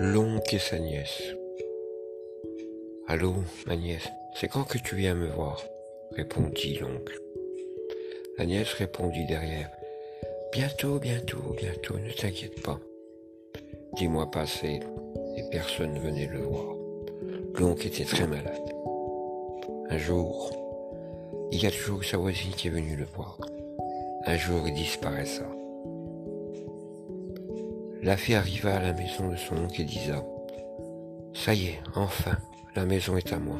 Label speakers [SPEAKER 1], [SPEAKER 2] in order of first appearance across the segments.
[SPEAKER 1] L'oncle et sa nièce? Allô, ma nièce, c'est quand que tu viens me voir? répondit l'oncle. La nièce répondit derrière. Bientôt, bientôt, bientôt, ne t'inquiète pas. Dix mois passés et personne ne venait le voir. L'oncle était très malade. Un jour, il y a toujours sa voisine qui est venue le voir. Un jour, il disparaissa. La fille arriva à la maison de son oncle et disa Ça y est, enfin, la maison est à moi.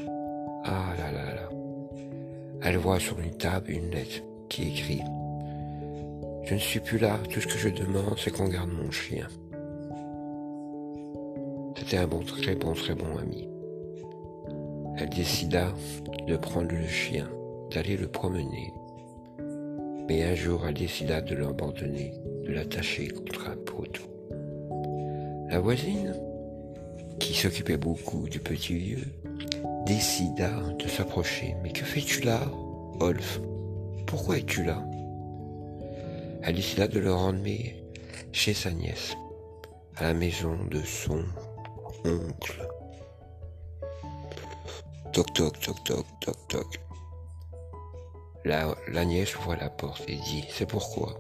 [SPEAKER 1] Ah là là là. Elle voit sur une table une lettre qui écrit Je ne suis plus là, tout ce que je demande, c'est qu'on garde mon chien. C'était un bon, très bon, très bon ami. Elle décida de prendre le chien, d'aller le promener. Mais un jour, elle décida de l'abandonner, de l'attacher contre un poteau. La voisine, qui s'occupait beaucoup du petit vieux, décida de s'approcher. Mais que fais-tu là, Wolf? Pourquoi es-tu là? Elle décida de le ramener chez sa nièce, à la maison de son oncle. Toc toc toc toc toc toc. La, la nièce ouvre la porte et dit C'est pourquoi?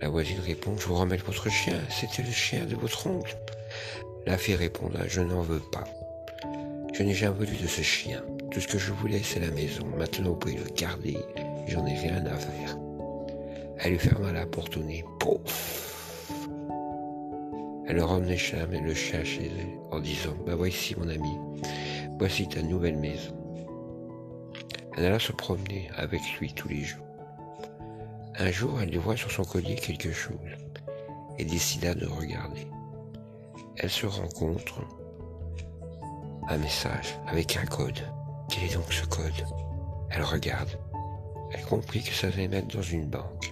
[SPEAKER 1] La voisine répond, je vous remets votre chien, c'était le chien de votre oncle. La fille répondra, je n'en veux pas. Je n'ai jamais voulu de ce chien. Tout ce que je voulais, c'est la maison. Maintenant, vous pouvez le garder. J'en ai rien à faire. Elle lui ferma la porte au nez. Pouf Elle le ramenait chez le chien chez elle en disant, bah voici mon ami, voici ta nouvelle maison. Elle alla se promener avec lui tous les jours. Un jour, elle voit sur son collier quelque chose et décida de regarder. Elle se rencontre un message avec un code. Quel est donc ce code? Elle regarde. Elle comprit que ça devait mettre dans une banque.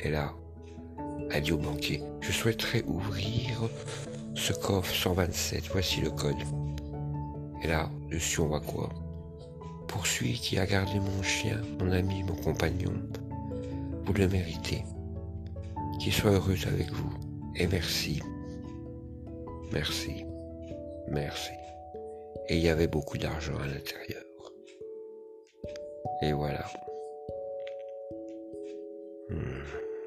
[SPEAKER 1] Et là, elle dit au banquier, je souhaiterais ouvrir ce coffre 127, voici le code. Et là, dessus on voit quoi Pour celui qui a gardé mon chien, mon ami, mon compagnon, le méritez. Qu'il soit heureux avec vous. Et merci. Merci. Merci. Et il y avait beaucoup d'argent à l'intérieur. Et voilà. Hmm.